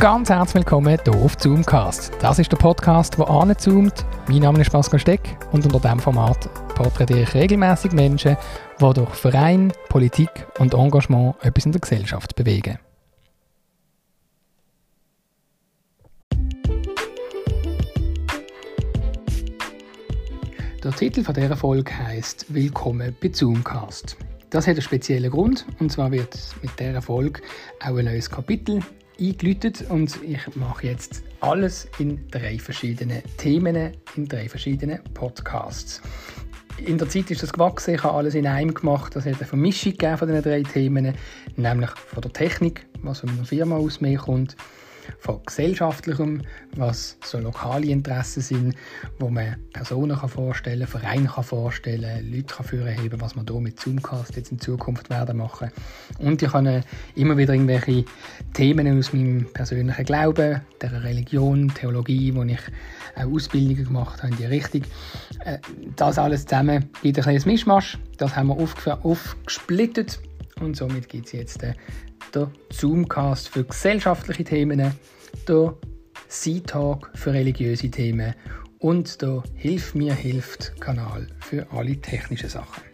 Ganz herzlich willkommen hier auf Zoomcast. Das ist der Podcast, der anzoomt. Mein Name ist Pascal Steck und unter diesem Format porträtiere ich regelmäßig Menschen, die durch Verein, Politik und Engagement etwas in der Gesellschaft bewegen. Der Titel dieser Folge heißt Willkommen bei Zoomcast. Das hat einen speziellen Grund, und zwar wird mit dieser Folge auch ein neues Kapitel eingeläutet und ich mache jetzt alles in drei verschiedenen Themen, in drei verschiedenen Podcasts. In der Zeit ist das gewachsen, ich habe alles in einem gemacht. Das hat eine Vermischung von diesen drei Themen, nämlich von der Technik, was von einer Firma aus mehr kommt, von gesellschaftlichem, was so lokale Interessen sind, wo man Personen kann vorstellen kann, Vereine kann vorstellen Leute kann vorheben, was man hier mit Zoomcast jetzt in Zukunft werden machen. Und ich kann immer wieder irgendwelche Themen aus meinem persönlichen Glauben, der Religion, Theologie, wo ich auch Ausbildungen gemacht habe in die Richtung. Äh, das alles zusammen gibt ein kleines Mischmasch. Das haben wir aufgesplittet und somit gibt es jetzt äh, der Zoomcast für gesellschaftliche Themen, der Sea-Talk für religiöse Themen und der Hilf mir hilft Kanal für alle technischen Sachen.